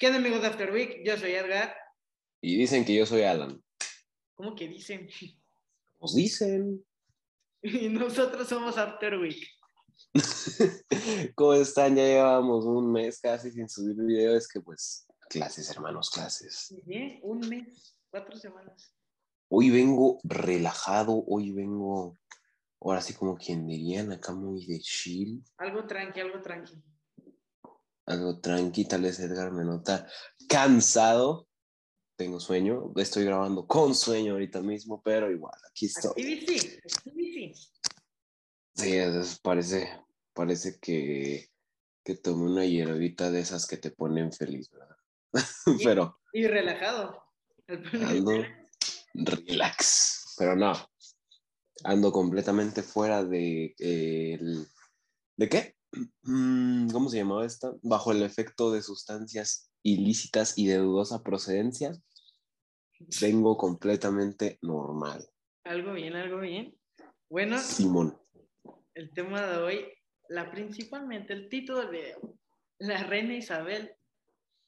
¿Qué onda, amigos de After Week? Yo soy Edgar. Y dicen que yo soy Alan. ¿Cómo que dicen? Pues dicen. Y nosotros somos After Week. ¿Cómo están? Ya llevamos un mes casi sin subir video. Es que pues, clases, hermanos, clases. ¿Eh? Un mes, cuatro semanas. Hoy vengo relajado, hoy vengo, ahora sí como quien dirían, acá muy de chill. Algo tranqui, algo tranqui. Algo tranqui, tal vez Edgar me nota cansado. Tengo sueño, estoy grabando con sueño ahorita mismo, pero igual, aquí estoy. Activity, activity. Sí, es- parece, parece que, que tomé una hierbita de esas que te ponen feliz, ¿verdad? pero Y relajado. Ando relax, pero no, ando completamente fuera de eh, el- ¿de qué? Mm, ¿Cómo se llamaba esta? Bajo el efecto de sustancias ilícitas y de dudosa procedencia, vengo completamente normal. Algo bien, algo bien. Bueno, Simón. el tema de hoy, la principalmente, el título del video. La reina Isabel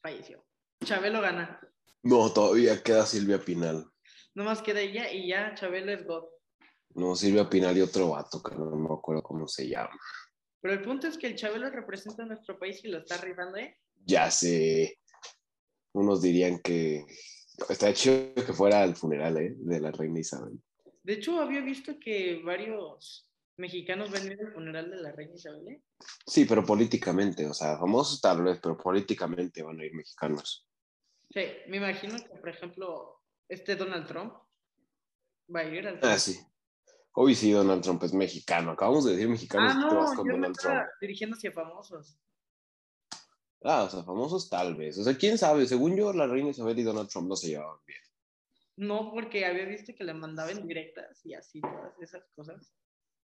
falleció. Chabelo gana. No, todavía queda Silvia Pinal. No más queda ella y ya Chabelo es God. No, Silvia Pinal y otro vato que no me acuerdo cómo se llama. Pero el punto es que el Chabelo representa a nuestro país y lo está arribando, ¿eh? Ya sé. Unos dirían que está chido que fuera al funeral ¿eh? de la reina Isabel. De hecho, había visto que varios mexicanos van a ir al funeral de la reina Isabel, ¿eh? Sí, pero políticamente, o sea, famosos tal vez, pero políticamente van a ir mexicanos. Sí, me imagino que, por ejemplo, este Donald Trump va a ir al Ah, sí. Hoy sí, Donald Trump es mexicano. Acabamos de decir mexicano Ah, y te vas no, con yo Donald Trump. dirigiendo hacia famosos. Ah, o sea, famosos tal vez. O sea, quién sabe. Según yo, la reina Isabel y Donald Trump no se llevaban bien. No, porque había visto que le mandaban directas y así, todas esas cosas.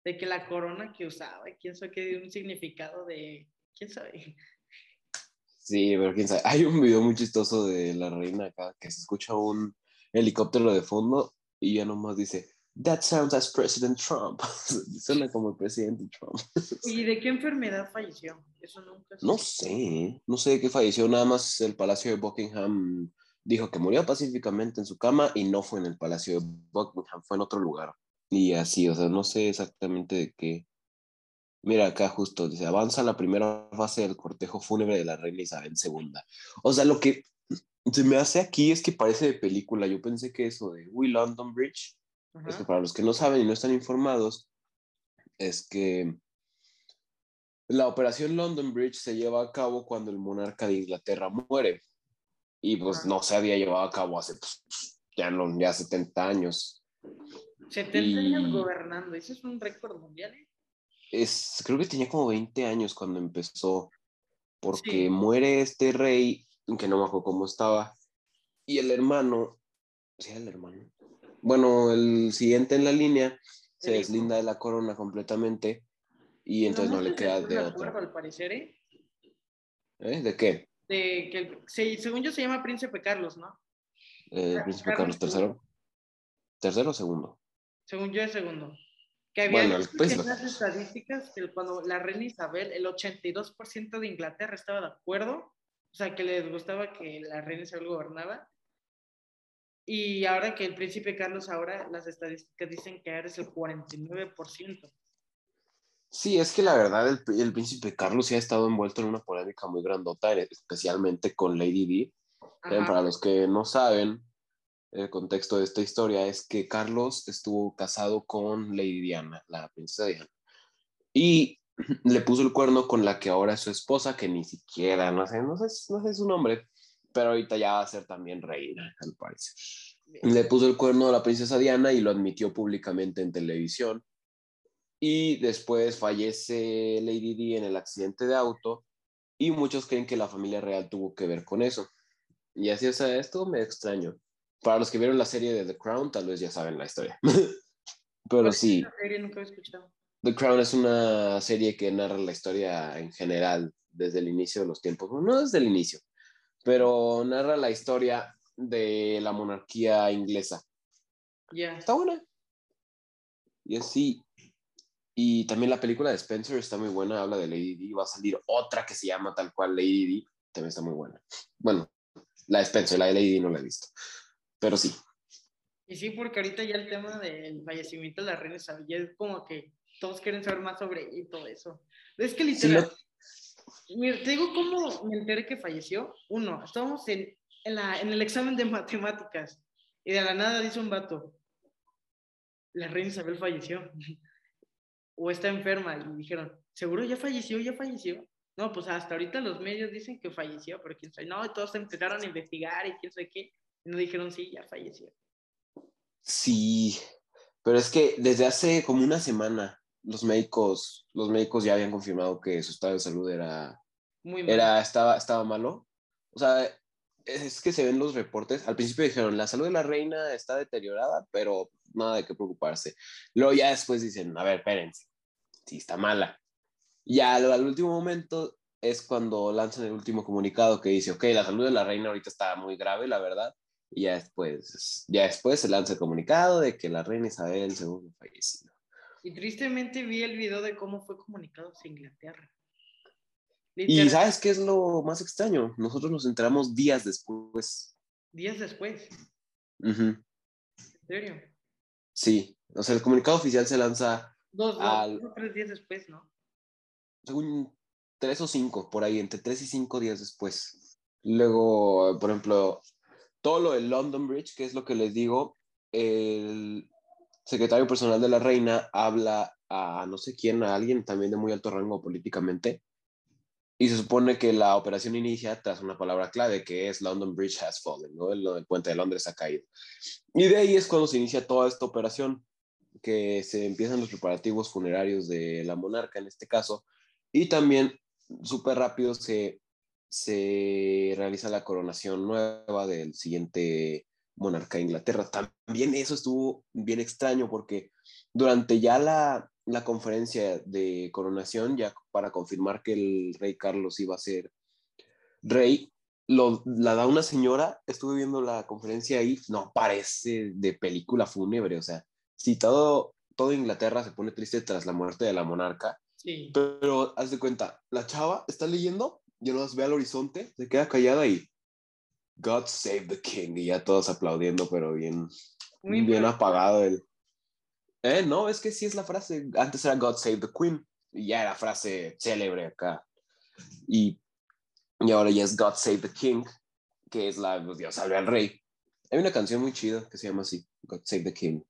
De que la corona que usaba, quién sabe qué dio un significado de. ¿Quién sabe? Sí, pero quién sabe. Hay un video muy chistoso de la reina acá que se escucha un helicóptero de fondo y ya nomás dice, That sounds as President Trump. Suena como el presidente Trump. ¿Y de qué enfermedad falleció? Eso nunca se- No sé, no sé de qué falleció. Nada más el Palacio de Buckingham dijo que murió pacíficamente en su cama y no fue en el Palacio de Buckingham, fue en otro lugar. Y así, o sea, no sé exactamente de qué. Mira, acá justo dice, avanza la primera fase del cortejo fúnebre de la reina Isabel II. O sea, lo que se me hace aquí es que parece de película. Yo pensé que eso de We London Bridge, Ajá. es que para los que no saben y no están informados, es que la operación London Bridge se lleva a cabo cuando el monarca de Inglaterra muere. Y pues Ajá. no se había llevado a cabo hace pues, ya, no, ya 70 años. 70 y- años gobernando, ese es un récord mundial, ¿eh? Es, creo que tenía como 20 años cuando empezó, porque Sí. muere este rey, que no me acuerdo cómo estaba, y el hermano, ¿sí era el hermano? Bueno, el siguiente en la línea se El hijo. deslinda de la corona completamente y entonces no, le queda de otra. al parecer, ¿eh? ¿Eh? ¿De qué? De que, se- según yo se llama Príncipe Carlos, ¿no? ¿El Ca- príncipe Carlos Carlos III? ¿Tercero o segundo? Según yo es segundo. Que había Bueno, Carlos. estadísticas que cuando la reina Isabel, el 82% de Inglaterra estaba de acuerdo, o sea, que les gustaba que la reina Isabel gobernaba. Y ahora que el príncipe Carlos, ahora las estadísticas dicen que ahora es el 49%. Sí, es que la verdad el, el príncipe Carlos sí ha estado envuelto en una polémica muy grandota, especialmente con Lady Di. Eh. Para los que no saben, el contexto de esta historia es que Carlos estuvo casado con Lady Diana, la princesa Diana, y le puso el cuerno con la que ahora es su esposa, que ni siquiera, no sé, no sé, no sé su nombre, pero ahorita ya va a ser también reina, al parecer. Le puso el cuerno a la princesa Diana y lo admitió públicamente en televisión. Y después fallece Lady Di en el accidente de auto y muchos creen que la familia real tuvo que ver con eso. Y así, o sea, esto me extraño. Para los que vieron la serie de The Crown, tal vez ya saben la historia. Pero ¿Cuál sí? Nunca he escuchado. The Crown es una serie que narra la historia en general desde el inicio de los tiempos. Bueno, no desde el inicio, pero narra la historia de la monarquía inglesa. Ya. Está buena. Y así. Y también la película de Spencer está muy buena, habla de Lady Di. Va a salir otra que se llama tal cual Lady Di. también está muy buena. Bueno, la de Spencer, la de Lady no la he visto, pero sí. Y sí, porque ahorita ya el tema del fallecimiento de la reina Isabel ya es como que todos quieren saber más sobre y todo eso. Es que literal, mira, te digo cómo me enteré que falleció. Uno, estábamos en, en, la, en el examen de matemáticas y de la nada dice un vato, la reina Isabel falleció o está enferma y dijeron, seguro ya falleció, ya falleció. No, pues hasta ahorita los medios dicen que falleció, pero quién sabe. No, todos empezaron a investigar y quién sabe qué. Y nos dijeron, sí, ya falleció. Sí, pero es que desde hace como una semana los médicos, los médicos ya habían confirmado que su estado de salud era, Muy era estaba, estaba malo. O sea, es que se ven los reportes. Al principio dijeron, la salud de la reina está deteriorada, pero nada de qué preocuparse. Luego ya después dicen, a ver, espérense, sí está mala. Y ya al, al último momento es cuando lanzan el último comunicado que dice, ok, la salud de la reina ahorita está muy grave, la verdad. Y ya después, ya después se lanza el comunicado de que la reina Isabel II fallecido. Y tristemente vi el video de cómo fue comunicado hacia Inglaterra. Y ¿sabes qué es lo más extraño? Nosotros nos enteramos días después. días después. ¿En serio? Sí, o sea, el comunicado oficial se lanza, Dos, dos, Al- dos o tres días después, ¿no? según tres o cinco, por ahí, entre tres y cinco días después. Luego, por ejemplo, todo lo del London Bridge, que es lo que les digo, el secretario personal de la reina habla a no sé quién, a alguien también de muy alto rango políticamente, y se supone que la operación inicia tras una palabra clave que es London Bridge has fallen, ¿no? El, puente de Londres ha caído. Y de ahí es cuando se inicia toda esta operación, que se empiezan los preparativos funerarios de la monarca en este caso, y también súper rápido se, se realiza la coronación nueva del siguiente monarca de Inglaterra. También eso estuvo bien extraño porque durante ya la, la conferencia de coronación, ya para confirmar que el rey Carlos iba a ser rey, lo, la da una señora, estuve viendo la conferencia ahí, no parece de película fúnebre, o sea, si todo, todo Inglaterra se pone triste tras la muerte de la monarca, Sí. pero haz de cuenta, la chava está leyendo, yo nos ve al horizonte, se queda callada y God save the king, y ya todos aplaudiendo, pero bien, Muy bien apagado el... Eh, no, es que sí es la frase, antes era God save the queen, y ya era frase célebre acá, y, y ahora ya es God save the king, que es la, pues, Dios salve al rey. Hay una canción muy chida que se llama así, God save the king.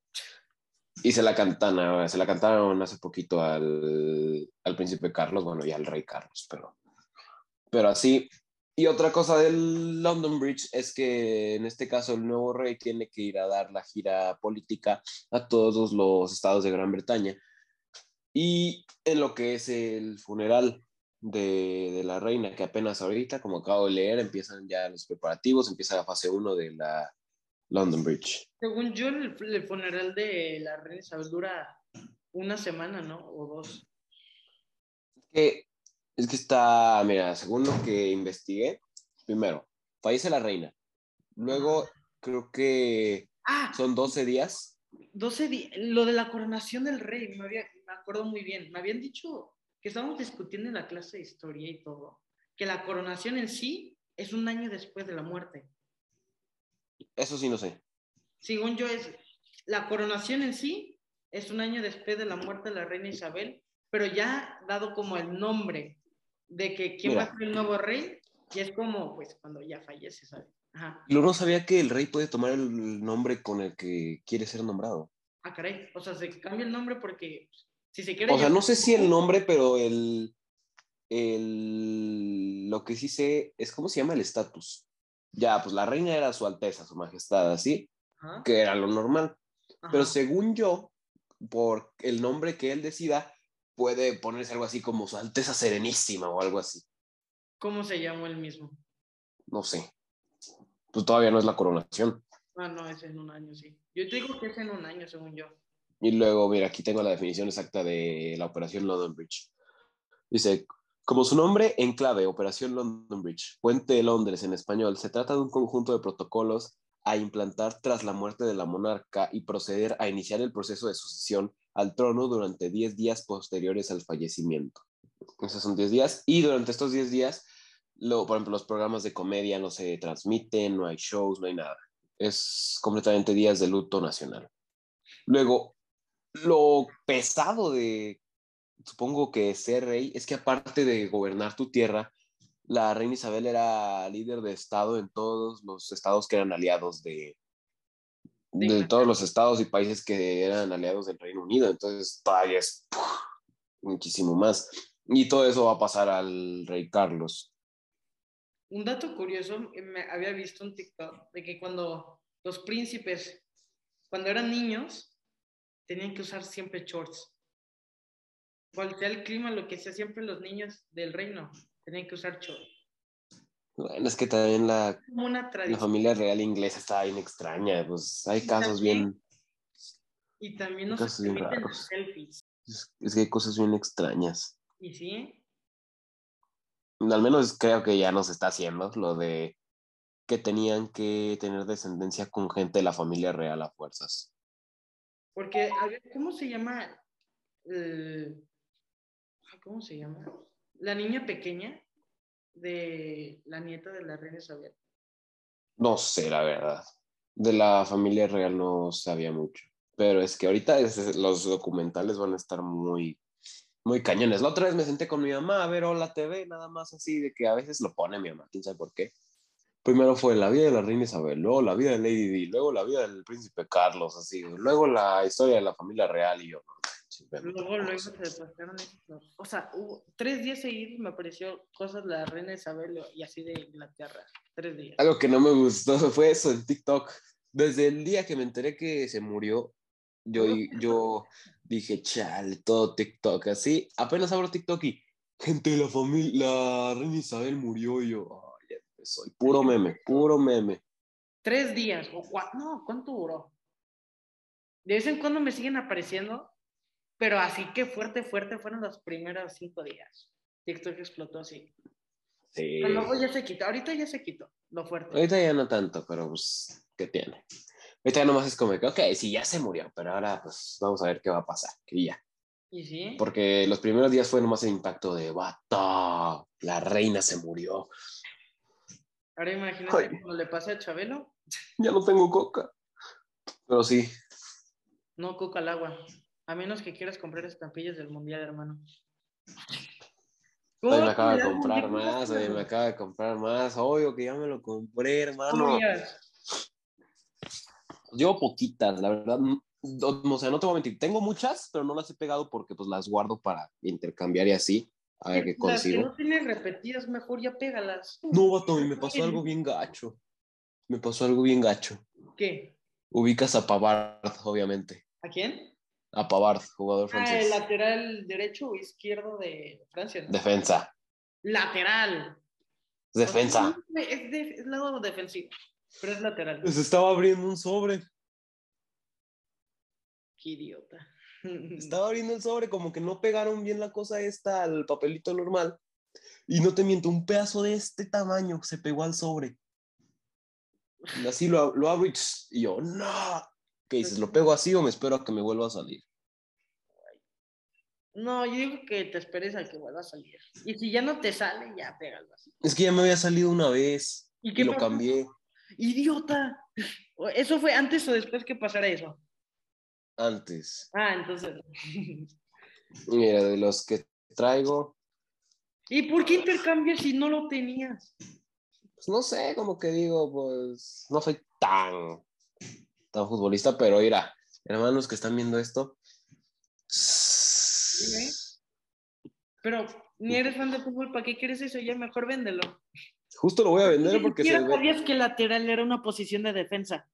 Y se la cantan, ah, se la cantaron hace poquito al, al príncipe Carlos, bueno, y al rey Carlos, pero, pero así. Y otra cosa del London Bridge es que en este caso el nuevo rey tiene que ir a dar la gira política a todos los estados de Gran Bretaña. Y en lo que es el funeral de, de la reina, que apenas ahorita, como acabo de leer, empiezan ya los preparativos, empieza la fase 1 de la London Bridge. Según yo, el, el funeral de la reina Isabel dura una semana, ¿no? O dos. que es que está, mira, según lo que investigué, primero, fallece la reina. Luego, creo que Ah, son 12 días. 12 días. Lo de la coronación del rey, me, había, me acuerdo muy bien. Me habían dicho que estábamos discutiendo en la clase de historia y todo, que la coronación en sí es un año después de la muerte. Eso sí, no sé. Según yo, es la coronación en sí es un año después de la muerte de la reina Isabel, pero ya dado como el nombre de que quién va Mira. a ser el nuevo rey, y es como, pues, cuando ya fallece, ¿sabes? Ajá. Yo no sabía que el rey puede tomar el nombre con el que quiere ser nombrado. Ah, caray. O sea, se cambia el nombre porque pues, si se quiere. O sea, no sé si el nombre, pero el, el, lo que sí sé es cómo se llama el estatus. Ya, pues la reina era su alteza, su majestad, así, Ajá, que era lo normal. ajá. Pero según yo, por el nombre que él decida, puede ponerse algo así como su alteza serenísima o algo así. ¿Cómo se llamó el mismo? No sé. Pues todavía no es la coronación. Ah, no, es en un año, sí. Yo te digo que es en un año, según yo. Y luego, mira, aquí tengo la definición exacta de la operación London Bridge. Dice, como su nombre en clave, Operación London Bridge, Puente de Londres en español, se trata de un conjunto de protocolos a implantar tras la muerte de la monarca y proceder a iniciar el proceso de sucesión al trono durante 10 días posteriores al fallecimiento. Esos son 10 días y durante estos 10 días por ejemplo, los programas de comedia no se transmiten, no hay shows, no hay nada. Es completamente días de luto nacional. Luego, lo pesado de, supongo que ser rey, es que aparte de gobernar tu tierra, la reina Isabel era líder de estado en todos los estados que eran aliados de, de todos los estados y países que eran aliados del Reino Unido. Entonces, todavía es muchísimo más. Y todo eso va a pasar al rey Carlos. Un dato curioso, me había visto un TikTok de que cuando los príncipes, cuando eran niños, tenían que usar siempre shorts. Cual sea el clima, lo que sea siempre los niños del reino, tenían que usar shorts. Bueno, es que también la, Una la familia real inglesa está bien extraña. Pues hay Y casos también- bien. Y también no Casos bien raros. los selfies. Es, es que hay cosas bien extrañas. Y sí, Al menos creo que ya no se está haciendo lo de que tenían que tener descendencia con gente de la familia real a fuerzas. porque, a ver, ¿cómo se llama? ay, ¿Cómo se llama? La niña pequeña de la nieta de la reina Isabel. No sé, la verdad. De la familia real no sabía mucho. Pero es que ahorita los documentales van a estar muy, muy cañones. La otra vez me senté con mi mamá a ver Hola TV, nada más así, de que a veces lo pone mi mamá, quién sabe por qué. Primero fue la vida de la reina Isabel, luego la vida de Lady Di, luego la vida del príncipe Carlos, así, luego la historia de la familia real y yo. Luego, luego se pasaron esos. O sea, hubo tres días seguidos me apareció cosas de la reina Isabel y así de Inglaterra. Tres días. Algo que no me gustó fue eso en TikTok. Desde el día que me enteré que se murió, yo, yo dije, chale, todo TikTok. Así, apenas abro TikTok y gente de la familia, la reina Isabel murió y yo, ay, ya empezó. Puro meme, puro meme. Tres días. O no, ¿cuánto duró? De vez en cuando me siguen apareciendo, pero así que fuerte, fuerte fueron los primeros cinco días. TikTok explotó así. Sí. Pero luego ya se quitó. Ahorita ya se quitó lo fuerte. Ahorita ya no tanto, pero pues, ¿qué tiene? Ahorita ya nomás es como que, ok, sí, ya se murió, pero ahora pues vamos a ver qué va a pasar. Y ya. ¿Y sí? Porque los primeros días fue nomás el impacto de, bata, la reina se murió. Ahora imagínate Ay. cuando le pasa a Chabelo, Ya no tengo coca. Pero sí, no coca al agua. A menos que quieras comprar estampillas del mundial, hermano. Me ¿Cómo acaba de comprar más, me acaba de comprar más. Obvio que ya me lo compré, hermano. Llevo poquitas, la verdad. O sea, no te voy a mentir. Tengo muchas, pero no las he pegado porque pues las guardo para intercambiar y así. A ver qué Las que consigo. no tienes repetidas, mejor ya pégalas. No, vato, y me pasó algo bien gacho. Me pasó algo bien gacho. ¿Qué? Ubicas a Pavard, obviamente. ¿A quién? A Pavard, jugador Ah, el francés. lateral derecho o izquierdo de Francia. ¿no? Defensa. Lateral. Defensa. Es, de- es lado defensivo, pero es lateral. Se estaba abriendo un sobre. Qué idiota. Estaba abriendo el sobre, como que no pegaron bien la cosa esta al papelito normal. Y no te miento, un pedazo de este tamaño se pegó al sobre. Y así lo, lo abro y yo, no. ¿Qué dices? ¿Lo pego así o me espero a que me vuelva a salir? No, yo digo que te esperes a que vuelva a salir. Y si ya no te sale, ya pégalo así. Es que ya me había salido una vez ¿Y lo pasó? cambié ¡Idiota! ¿Eso fue antes o después que pasara eso? antes. Ah, entonces. Mira, de los que traigo, ¿Y por qué intercambias si no lo tenías? pues no sé, como que digo, pues no soy tan, tan futbolista, pero mira, hermanos que están viendo esto. Pero ni eres fan de fútbol, ¿para qué quieres eso? Ya mejor véndelo. Justo lo voy a vender Ni porque ve- sabías que lateral era una posición de defensa.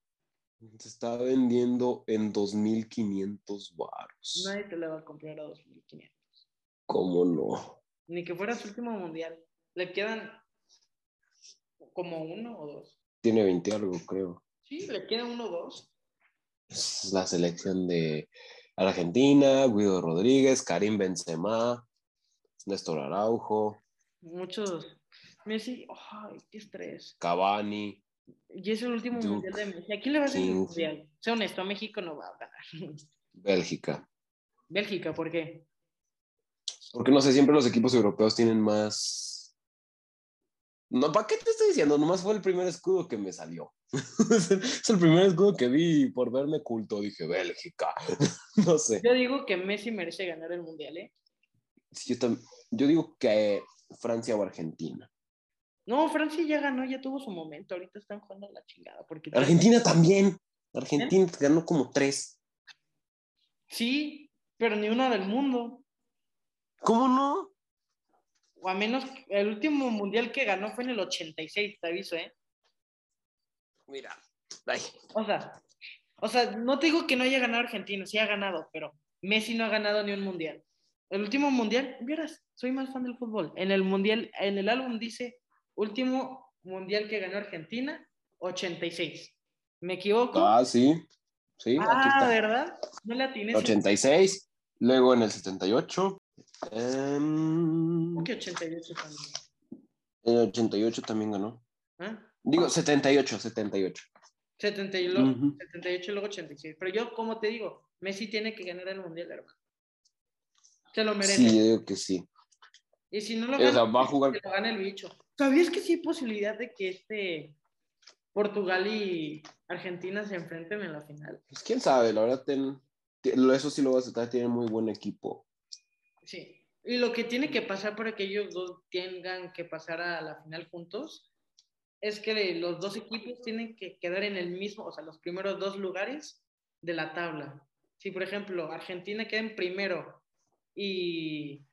se está vendiendo en 2.500 baros. Nadie te la va a comprar a 2.500. ¿Cómo no? Ni que fuera su último mundial. Le quedan como uno o dos. Tiene 20 algo, creo. Sí, le quedan uno o dos. Es la selección de Argentina, Guido Rodríguez, Karim Benzema, Néstor Araujo, Muchos. Messi, ay, qué estrés. Cavani. Y es el último Duke, mundial de Messi. ¿A quién le va a hacer el mundial? Sea honesto, a México no va a ganar. Bélgica. Bélgica, ¿por qué? Porque no sé, siempre los equipos europeos tienen más No, ¿para qué te estoy diciendo? Nomás fue el primer escudo que me salió. es el primer escudo que vi por verme culto. Dije, Bélgica. no sé. Yo digo que Messi merece ganar el mundial, ¿eh? Sí, yo, yo digo que Francia o Argentina. No, Francia ya ganó, ya tuvo su momento. Ahorita están jugando a la chingada. Porque Argentina también. Argentina ganó como tres. Sí, pero ni una del mundo. ¿Cómo no? O a menos, el último mundial que ganó fue en el 86, te aviso, ¿eh? Mira, ay. O sea, o sea, no te digo que no haya ganado Argentina, sí ha ganado, pero Messi no ha ganado ni un mundial. El último mundial, vieras, soy más fan del fútbol. En el mundial, en el álbum dice último mundial que ganó Argentina, 86. ¿Me equivoco? Ah, sí. Sí, ah, ¿verdad? No la tienes. 86, luego en el 78. Um, ¿Qué 88 también? En el 88 también ganó. ¿Ah? Digo, 78, 78. 70 y luego, 78 y luego 86. Pero yo, como te digo, Messi tiene que ganar el mundial, hermano. Se lo merece. Sí, yo digo que sí. Y si no lo gana, va a jugar... lo gana el bicho. ¿Sabías que sí hay posibilidad de que este Portugal y Argentina se enfrenten en la final? Pues quién sabe, la verdad, eso sí lo voy a aceptar, tiene muy buen equipo. Sí. Y lo que tiene que pasar para que ellos dos tengan que pasar a la final juntos es que los dos equipos tienen que quedar en el mismo, o sea, los primeros dos lugares de la tabla. Si, por ejemplo, Argentina queda en primero y,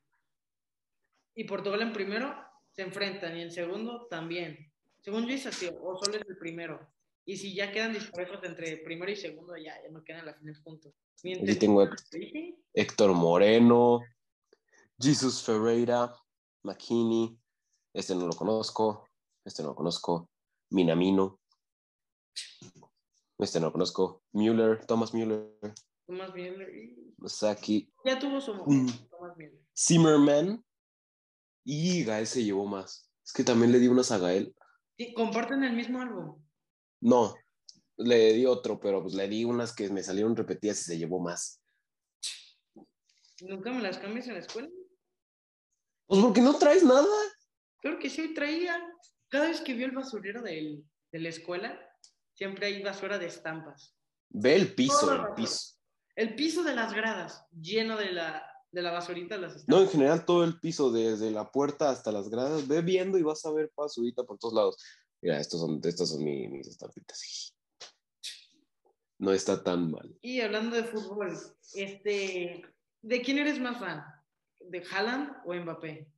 y Portugal en primero, se enfrentan y en segundo también. Según yo es así, o solo es el primero. Y si ya quedan disparejos entre primero y segundo, ya, ya no quedan en la final juntos. Mientras, tengo Héctor Moreno, Jesus Ferreira, McKinney, este no lo conozco, este no lo conozco, Minamino, este no lo conozco, Müller, Thomas Müller. Thomas Müller. Masaki. Ya tuvo su momento, mm. Thomas Müller. Zimmerman. Y Gael se llevó más. Es que también le di unas a Gael. Sí, comparten el mismo álbum. No, le di otro, pero pues le di unas que me salieron repetidas y se llevó más. ¿Nunca me las cambias en la escuela? Pues porque no traes nada. Creo que sí traía. Cada vez que vio el basurero de la escuela, siempre hay basura de estampas. Ve el piso, el piso. El piso de las gradas, lleno de la, de la basurita de las estampas. No, en general todo el piso, desde la puerta hasta las gradas, ve viendo y vas a ver basurita por todos lados. Mira, estos son, estas son mis, mis estampitas. No está tan mal. Y hablando de fútbol, este, ¿de quién eres más fan? ¿De Haaland o Mbappé?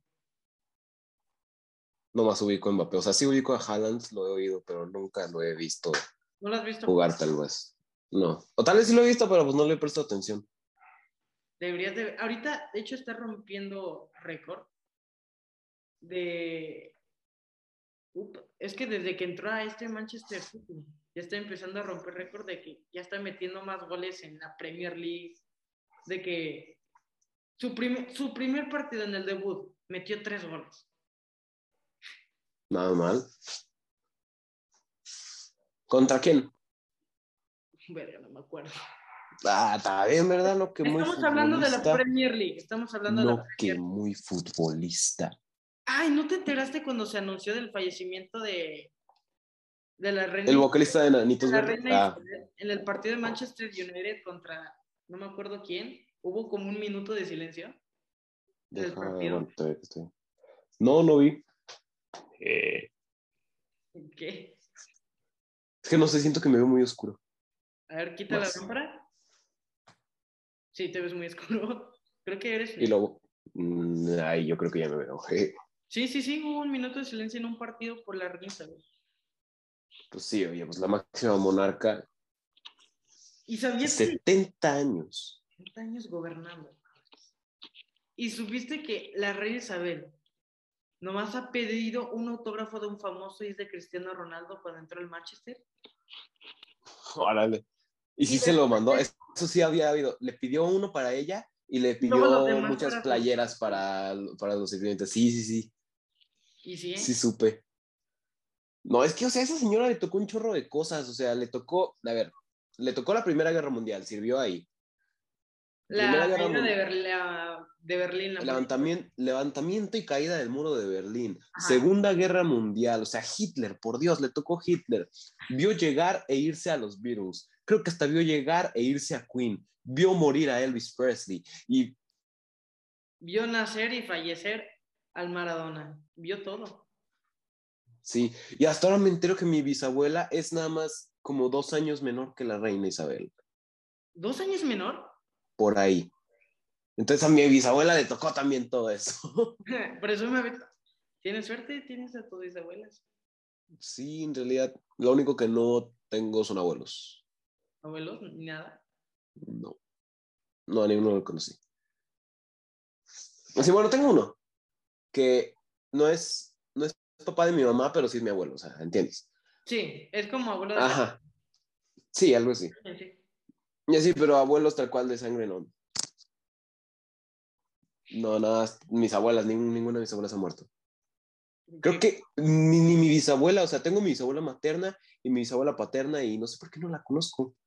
No más ubico a Mbappé. O sea, sí ubico a Haaland, lo he oído, pero nunca lo he visto. ¿No lo has visto? Jugar tal vez. No. O tal vez sí lo he visto, pero pues no le he prestado atención. Deberías de... Ahorita, de hecho, está rompiendo récord de... Es que desde que entró a este Manchester City, ya está empezando a romper récord de que ya está metiendo más goles en la Premier League, de que su, su primer partido en el debut metió tres goles. Nada mal. ¿Contra quién? Verga, no me acuerdo. Ah, está bien, ¿verdad? No que Estamos hablando de la Premier League. Estamos hablando no de la que muy futbolista. Ay, ¿no te enteraste cuando se anunció del fallecimiento de, de la reina? El vocalista de Nanitos la reina ah. En el partido de Manchester United contra no me acuerdo quién hubo como un minuto de silencio. Del partido. No, no vi. Eh. ¿Qué? Es que no sé, siento que me veo muy oscuro. A ver, quita la lámpara. Sí, te ves muy oscuro. Creo que eres. Y luego. Mm, ay, yo creo que ya me veo. Sí, sí, sí, hubo un minuto de silencio en un partido por la risa. Pues sí, oye, pues la máxima monarca. ¿Y sabías 70 años años gobernando. Y supiste que la reina Isabel nomás ha pedido un autógrafo de un famoso y es de Cristiano Ronaldo cuando entró al Manchester. Órale. Y sí se lo mandó. Eso sí había habido. Le pidió uno para ella y le pidió muchas playeras para, para los clientes. Sí, sí, sí. ¿Y sí? Sí, supe. No, es que, o sea, a esa señora le tocó un chorro de cosas. O sea, le tocó, a ver, le tocó la Primera Guerra Mundial, sirvió ahí. La reina de la de Berlín. la Levantamiento, levantamiento y caída del muro de Berlín. Ajá. Segunda Guerra Mundial. O sea, Hitler, por Dios, le tocó Hitler. Vio llegar e irse a los Beatles. Creo que hasta vio llegar e irse a Queen. Vio morir a Elvis Presley. Y Vio nacer y fallecer al Maradona. Vio todo. sí, y hasta ahora me entero que mi bisabuela es nada más como dos años menor que la reina Isabel. ¿Dos años menor? Por ahí. Entonces a mi bisabuela le tocó también todo eso. Presume. ¿Tienes suerte? ¿Tienes a tus bisabuelas? Sí, en realidad, lo único que no tengo son abuelos. ¿Abuelos? Ni nada. No. No, a ninguno lo conocí. Sí, bueno, tengo uno que no es, no es papá de mi mamá, pero sí es mi abuelo, o sea, ¿entiendes? Sí, es como abuelo de. Ajá. Sí, algo así. Sí. Y así, pero abuelos tal cual de sangre no. No, nada, mis abuelas, ninguna de mis abuelas ha muerto. Creo que ni, ni mi bisabuela, o sea, tengo mi bisabuela materna y mi bisabuela paterna y no sé por qué no la conozco.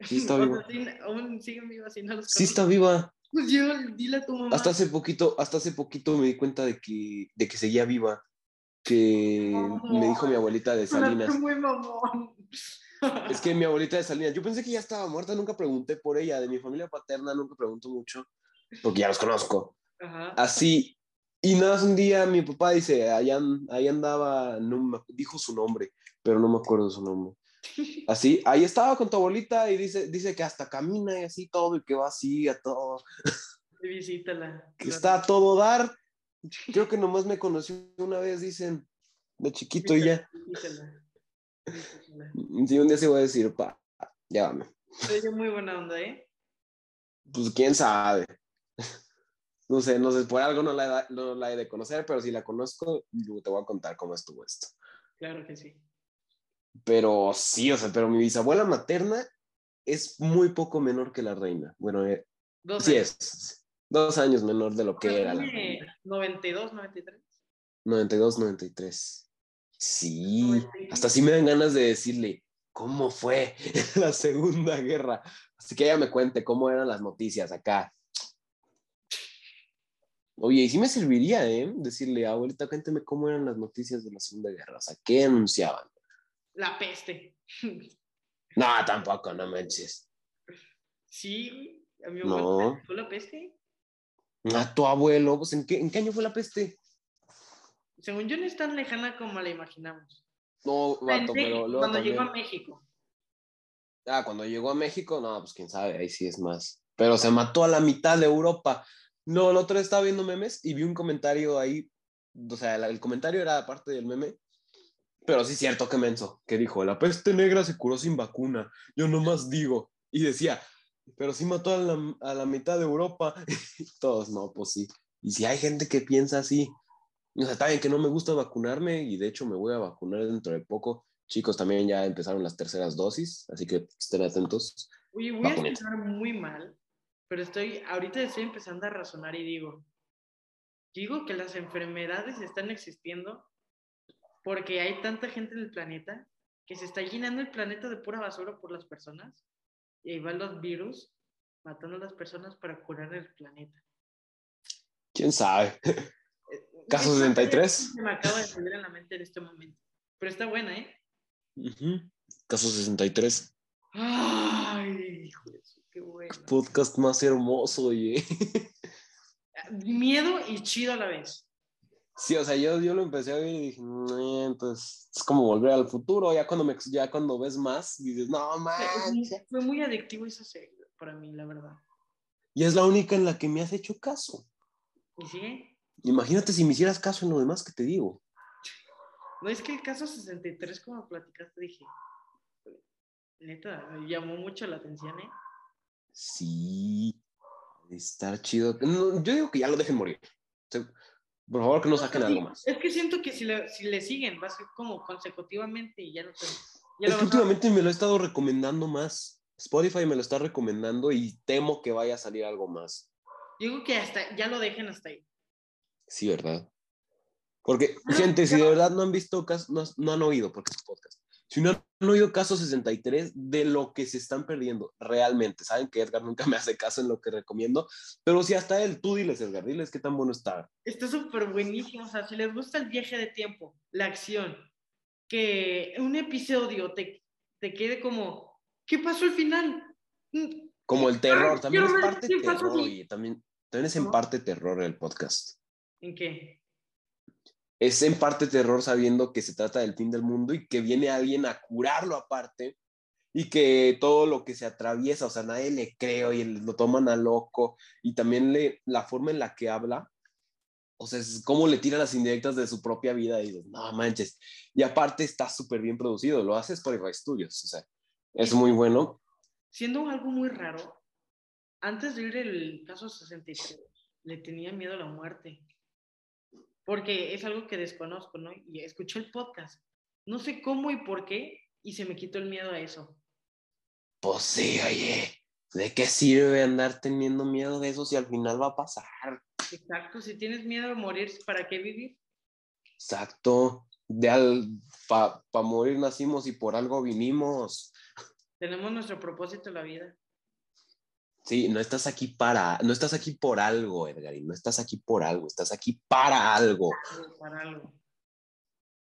Sí está viva. sí, aún siguen vivas está viva. Pues yo, dile a tu mamá. Hasta hace poquito, hasta hace poquito me di cuenta de que, de que seguía viva. Que me dijo mi abuelita de Salinas. Muy mamón. Es que mi abuelita de Salinas, yo pensé que ya estaba muerta, nunca pregunté por ella. De mi familia paterna nunca pregunto mucho, porque ya los conozco. Ajá. Así, y nada, más un día mi papá dice, an- ahí andaba, no me- dijo su nombre, pero no me acuerdo su nombre. Así, ahí estaba con tu abuelita y dice, dice que hasta camina y así todo, y que va así a todo, Visítala. que está a todo dar. Creo que nomás me conoció una vez, dicen, de chiquito y ya. Visítala. Visítala. Sí, un día se voy a decir, pa, llévame. Soy yo muy buena onda, ¿eh? Pues quién sabe. No sé, no sé, por algo no la, he no la he de conocer, pero si la conozco, te voy a contar cómo estuvo esto. Claro que sí. Pero sí, o sea, pero mi bisabuela materna es muy poco menor que la reina. Bueno, eh, Dos sí años. es. Dos años menor de lo que era la reina. 92, 93. 92, 93. Sí, 93. hasta sí me dan ganas de decirle cómo fue la Segunda Guerra. Así que ella me cuente cómo eran las noticias acá. Oye, y sí me serviría, ¿eh? Decirle, abuelita, cuénteme cómo eran las noticias de la Segunda Guerra. O sea, ¿qué anunciaban? La peste. No, tampoco, no manches. Sí, güey. a mi abuelo No. fue la peste. A tu abuelo, pues ¿en qué, ¿en qué año fue la peste? Según yo no es tan lejana como la imaginamos. No, México, pero luego cuando también- llegó a México. Ah, cuando llegó a México, no, pues quién sabe, ahí sí es más. Pero se mató a la mitad de Europa. No, el otro día estaba viendo memes y vi un comentario ahí, o sea, el, el comentario era parte del meme, pero sí es cierto que menso, que dijo, la peste negra se curó sin vacuna, yo nomás digo, y decía, pero sí mató a la, a la mitad de Europa. Todos, no, pues sí. Y si hay gente que piensa así, o sea, está bien que no me gusta vacunarme y de hecho me voy a vacunar dentro de poco. Chicos, también ya empezaron las terceras dosis, así que estén atentos. Oye, voy a sonar muy mal, pero estoy, ahorita estoy empezando a razonar y digo, digo que las enfermedades están existiendo porque hay tanta gente en el planeta que se está llenando el planeta de pura basura por las personas y ahí van los virus matando a las personas para curar el planeta. ¿Quién sabe? Eh, Caso esa 63. Se me acaba de salir en la mente en este momento, pero está buena, ¿eh? Ujú. Caso 63. Ay, hijo Podcast más hermoso, oye. Miedo y chido a la vez. Sí, o sea, yo, yo lo empecé a ver y dije, "Mm, entonces es como volver al futuro. Ya cuando, me, ya cuando ves más, dices, no manches. Fue muy adictivo esa serie para mí, la verdad. Y es la única en la que me has hecho caso. ¿Y sigue? Imagínate si me hicieras caso en lo demás que te digo. No es que el caso 63, como platicaste, dije, neta, me llamó mucho la atención, ¿eh? Sí, estar chido. No, yo digo que ya lo dejen morir. Por favor, que no saquen Sí, algo más. Es que siento que si le, si le siguen, va a ser como consecutivamente y ya no te. Es Ya que a- últimamente me lo he estado recomendando más. Spotify me lo está recomendando y temo que vaya a salir algo más. Digo que hasta ya lo dejen hasta ahí. Sí, ¿verdad? Porque, gente, si de verdad no han visto, no, no han oído, porque es un podcast. Si no han oído caso 63, de lo que se están perdiendo realmente. Saben que Edgar nunca me hace caso en lo que recomiendo, pero si hasta él, tú diles, Edgar, diles qué tan bueno está. Está súper buenísimo. O sea, si les gusta el viaje de tiempo, la acción, que un episodio te, te quede como, ¿qué pasó al final? Mm, Como el terror, Ah, también es quiero parte terror, oye, también, también es en parte terror el podcast. ¿En qué? Es en parte terror sabiendo que se trata del fin del mundo y que viene alguien a curarlo aparte y que todo lo que se atraviesa, o sea, nadie le cree y lo toman a loco y también le, la forma en la que habla, o sea, es como le tira las indirectas de su propia vida y dices, no manches. Y aparte está súper bien producido, lo hace Spotify Studios, o sea, es muy bueno. Siendo algo muy raro, antes de ir el caso 63, le tenía miedo a la muerte. Porque es algo que desconozco, ¿no? Y escuché el podcast. No sé cómo y por qué, y se me quitó el miedo a eso. Pues sí, oye, ¿de qué sirve andar teniendo miedo de eso si al final va a pasar? Exacto, si tienes miedo a morir, ¿para qué vivir? Exacto. De al para pa morir nacimos y por algo vinimos. Tenemos nuestro propósito en la vida. Sí, no estás aquí para, no estás aquí por algo, Edgar, y no estás aquí por algo, estás aquí para algo. Para algo.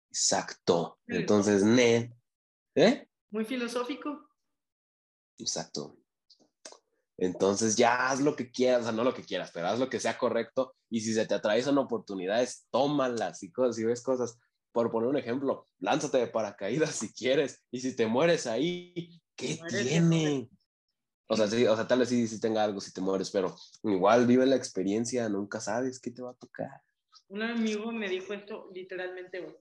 Exacto. Entonces, ne. ¿Eh? Muy filosófico. Exacto. Entonces ya haz lo que quieras, o sea, no lo que quieras, pero haz lo que sea correcto. Y si se te atraviesan oportunidades, tómalas y cosas, si ves cosas. Por poner un ejemplo, lánzate de paracaídas si quieres. Y si te mueres ahí, ¿qué Mueres, tiene? O sea, sí, o sea, tal vez sí, sí tenga algo si te mueres, pero igual vive la experiencia, nunca sabes qué te va a tocar. Un amigo me dijo esto literalmente, güey.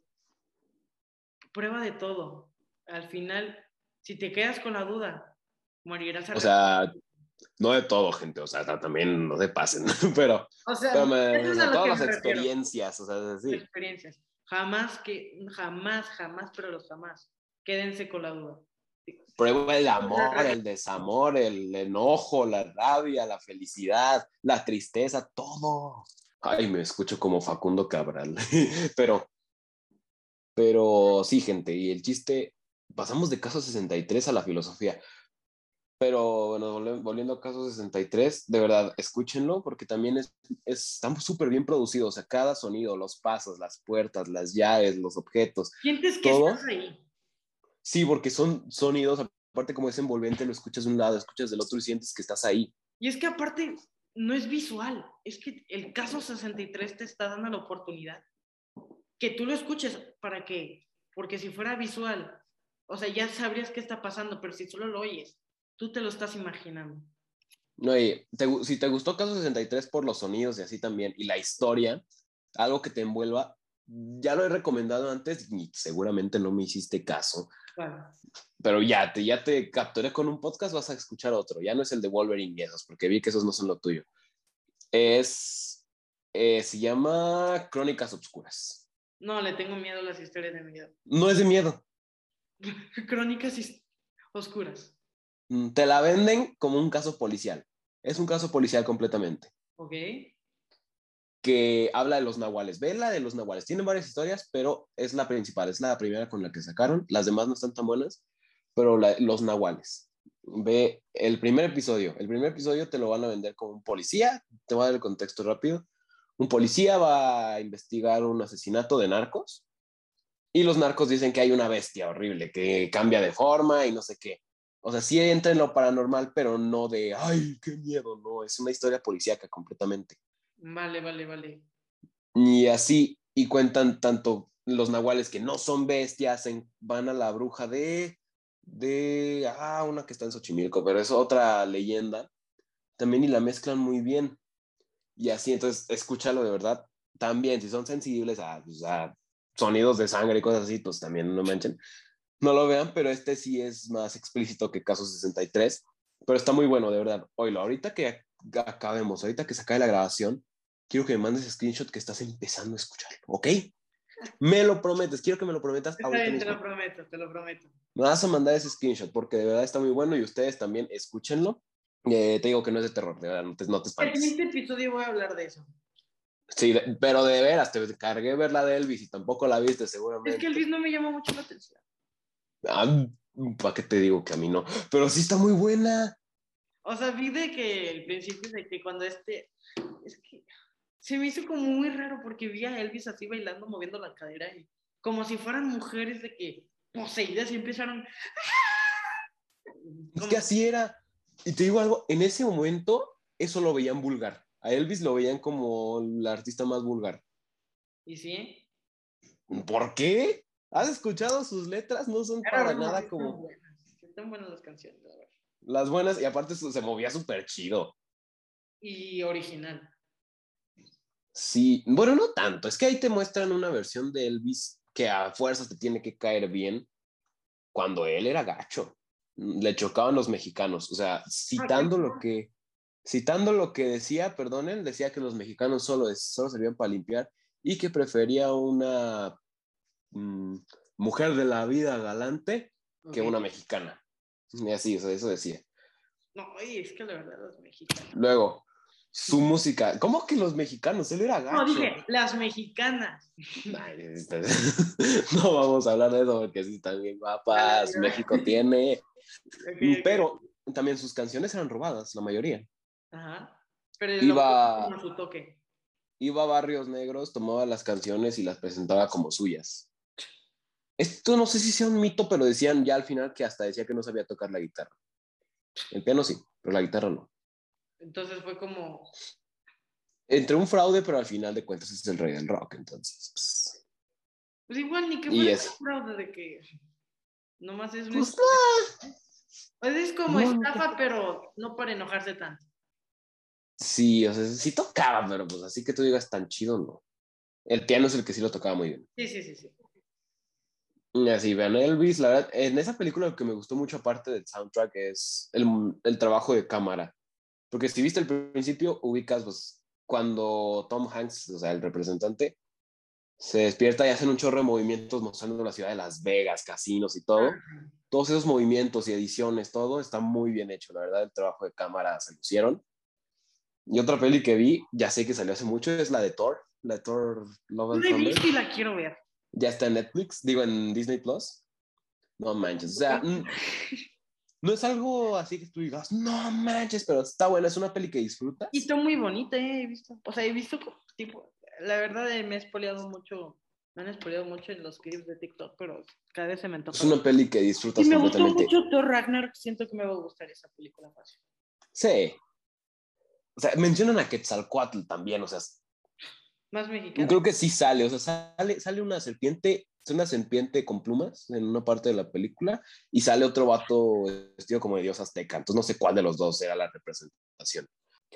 Prueba de todo. Al final, si te quedas con la duda, morirás O sea, no de todo, gente, o sea, también no se pasen, pero, o sea, pero me- eso es o sea, a lo todas las refiero. experiencias, o sea, sí. experiencias. Jamás que, jamás, jamás, pero los jamás. Quédense con la duda. Prueba el amor, el desamor, el enojo, la rabia, la felicidad, la tristeza, todo. Ay, me escucho como Facundo Cabral, pero, pero sí, gente, y el chiste, pasamos de caso 63 a la filosofía. Pero bueno, volviendo a caso 63, de verdad, escúchenlo porque también es, es, está súper bien producido. O sea, cada sonido, los pasos, las puertas, las llaves, los objetos, Sientes que ¿Todo? estás ahí. Sí, porque son sonidos, aparte como es envolvente, lo escuchas de un lado, escuchas del otro y sientes que estás ahí. Y es que aparte, no es visual. Es que el caso 63 te está dando la oportunidad que tú lo escuches. ¿Para qué? Porque si fuera visual, o sea, ya sabrías qué está pasando, pero si solo lo oyes, tú te lo estás imaginando. No, y te si te gustó Caso 63 por los sonidos y así también, y la historia, algo que te envuelva, ya lo he recomendado antes y seguramente no me hiciste caso, Claro. pero ya te, ya te capturé con un podcast, vas a escuchar otro, ya no es el de Wolverine y esos, porque vi que esos no son lo tuyo. Es, eh, se llama Crónicas Obscuras. No, le tengo miedo a las historias de miedo. No es de miedo, Crónicas oscuras. Mm, te la venden como un caso policial. Es un caso policial completamente. ¿Ok? Que habla de los nahuales. Ve la de los nahuales. Tienen varias historias, pero es la principal, es la primera con la que sacaron. Las demás no están tan buenas, pero los nahuales. Ve el primer episodio. El primer episodio te lo van a vender como un policía. Te voy a dar el contexto rápido. Un policía va a investigar un asesinato de narcos y los narcos dicen que hay una bestia horrible que cambia de forma y no sé qué. O sea, sí entra en lo paranormal, pero no de, ay, qué miedo, no, es una historia policíaca completamente. Vale, vale, vale. Y así, y cuentan tanto los nahuales que no son bestias, en- van a la bruja de, de, ah, una que está en Xochimilco, pero es otra leyenda, también y la mezclan muy bien. Y así, entonces, escúchalo de verdad. También, si son sensibles a, pues, sonidos de sangre y cosas así, pues también no manchen. No lo vean, pero este sí es más explícito que Caso 63, pero está muy bueno, de verdad. Oílo, ahorita que acabemos, ahorita que se acabe la grabación, quiero que me mandes screenshot que estás empezando a escucharlo, ¿ok? Me lo prometes, quiero que me lo prometas ahorita te mismo. lo prometo, te lo prometo. Me vas a mandar ese screenshot porque de verdad está muy bueno y ustedes también escúchenlo. Eh, te digo que no es de terror, de verdad, no te, no te espantes. siguiente episodio voy a hablar de eso. Sí, de- pero de veras, te cargué ver la de Elvis y tampoco la viste seguramente. Es que Elvis no me llama mucho la atención. Ah, ¿Para qué te digo que a mí no? Pero sí está muy buena. O sea, vi de que el principio de que cuando este. Es que se me hizo como muy raro porque vi a Elvis así bailando, moviendo la cadera y como si fueran mujeres de que poseídas y empezaron. Es que así era. Y te digo algo, en ese momento eso lo veían vulgar. A Elvis lo veían como el artista más vulgar. ¿Y sí? ¿Por qué? ¿Has escuchado sus letras? No son Era para bueno, nada como buenas, Están buenas las canciones, la verdad. las buenas y aparte se movía súper chido. Y original. Sí, bueno, no tanto. Es que ahí te muestran una versión de Elvis que a fuerzas te tiene que caer bien cuando él era gacho. Le chocaban los mexicanos. O sea, citando lo que, citando lo que decía, perdón, él decía que los mexicanos solo, es- solo servían para limpiar y que prefería una mm, mujer de la vida galante que una mexicana. Y así, o sea, eso decía. No, oye, es que la verdad los mexicanos. Luego, su música. ¿Cómo que los mexicanos? Él era gacho. No, dije, las mexicanas. Ay, este- no vamos a hablar de eso porque sí están bien guapas. México tiene. Ok. Pero también sus canciones eran robadas, la mayoría. Ajá. Pero Iba- su toque. Iba a Barrios Negros, tomaba las canciones y las presentaba como suyas. Esto no sé si sea un mito, pero decían ya al final que hasta decía que no sabía tocar la guitarra. El piano sí, pero la guitarra no. Entonces fue como. Entre un fraude, pero al final de cuentas es el rey del rock, entonces. pues, Pues igual ni que fuera es- un fraude de que. Nomás es un. pues, Pues es como No, estafa, pero no para enojarse tanto. Sí, o sea, sí tocaba, pero pues así que tú digas tan chido, no. El piano es el que sí lo tocaba muy bien. Sí, sí, sí, sí. Así, vean, Elvis, la verdad, en esa película lo que me gustó mucho aparte del soundtrack es el, el trabajo de cámara. Porque si viste el principio, ubicas, pues, cuando Tom Hanks, o sea, el representante, se despierta y hacen un chorro de movimientos mostrando la ciudad de Las Vegas, casinos y todo. Todos esos movimientos y ediciones, todo está muy bien hecho, la verdad, el trabajo de cámara se lucieron. Y otra peli que vi, ya sé que salió hace mucho, es la de Thor, la de Thor Love No and Thunder. y la quiero ver. Ya está en Netflix, digo en Disney Plus. No manches, o sea, no es algo así que tú digas, no manches, pero está buena, es una peli que disfrutas. Y está muy bonita, eh, he visto. O sea, he visto, tipo, la verdad eh, me he espoleado mucho, me han espoleado mucho en los clips de TikTok, pero cada vez se me antoja. Es una peli que disfrutas Y me gustó mucho Thor Ragnarok, siento que me va a gustar esa película fácil. Sí. O sea, mencionan a Quetzalcoatl también, o sea, Más mexicana. creo que sí sale, o sea, sale, sale una serpiente, es una serpiente con plumas en una parte de la película y sale otro vato vestido como de dios azteca, entonces no sé cuál de los dos era la representación.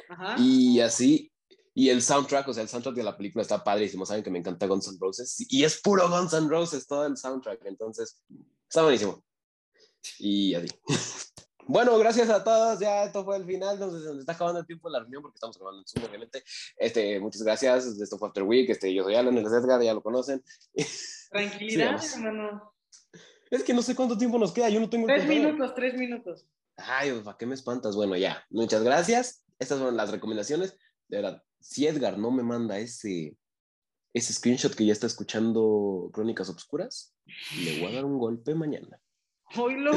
Ajá. Y así, y el soundtrack, o sea, el soundtrack de la película está padrísimo, saben que me encanta Guns N' Roses, y es puro Guns N' Roses todo el soundtrack, entonces está buenísimo. Y así. Bueno, gracias a todos, ya esto fue el final, nos, nos está acabando el tiempo de la reunión porque estamos grabando en Zoom, obviamente. Este, muchas gracias, esto fue After Week, este, yo soy Alan, el Edgar, ya lo conocen. Tranquilidad, Sí, hermano. Es que no sé cuánto tiempo nos queda, yo no tengo Tres minutos, tres minutos. Ay, ¿para qué me espantas? Bueno, ya, muchas gracias. Estas fueron las recomendaciones. De verdad, si Edgar no me manda ese, ese screenshot que ya está escuchando Crónicas Obscuras, le voy a dar un golpe mañana. Oílo.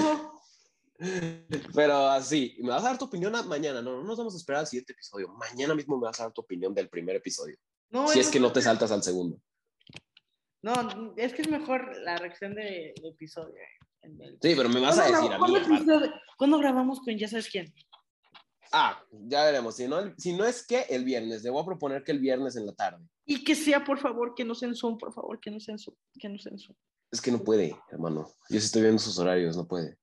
Pero así, me vas a dar tu opinión mañana. No, no nos vamos a esperar al siguiente episodio. Mañana mismo me vas a dar tu opinión del primer episodio. No, si es que no te saltas al segundo. No, es que es mejor la reacción del episodio. eh, en el- Sí, pero me vas a ¿Cuándo decir a mí. ¿cuándo aparte. episodio- ¿Cuándo grabamos con ya sabes quién? Ah, ya veremos. Si no, si no es que el viernes, le voy a proponer que el viernes en la tarde. Y que sea, por favor, que no sea en Zoom, por favor, que no sea en Zoom, que no sea en Zoom. Es que no puede, hermano. Yo sí estoy viendo sus horarios, no puede.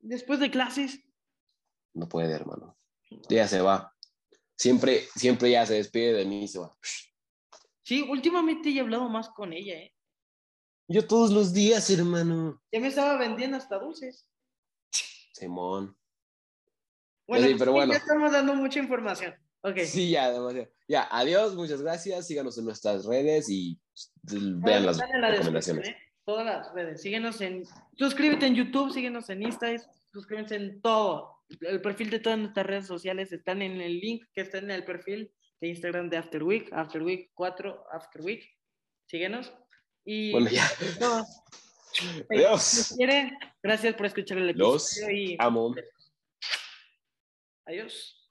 Después de clases, No puede, hermano. Ya se va. Siempre, siempre ya se despide de mí y se va. Sí, últimamente he hablado más con ella, ¿eh? Yo todos los días, hermano. Ya me estaba vendiendo hasta dulces. Simón. Bueno, Sí, pero bueno. ya estamos dando mucha información. Ok. Sí, ya, demasiado. Ya, adiós, muchas gracias. Síganos en nuestras redes y pues, vean las la recomendaciones. ¿eh? Todas las redes. Síguenos en. Suscríbete en YouTube, síguenos en Insta, suscríbete en todo. El perfil de todas nuestras redes sociales están en el link que está en el perfil Instagram de After Week, After Week 4, After Week. Síguenos. Y bueno, ya. Adiós. Gracias por escuchar el episodio. Los y... amo. Adiós.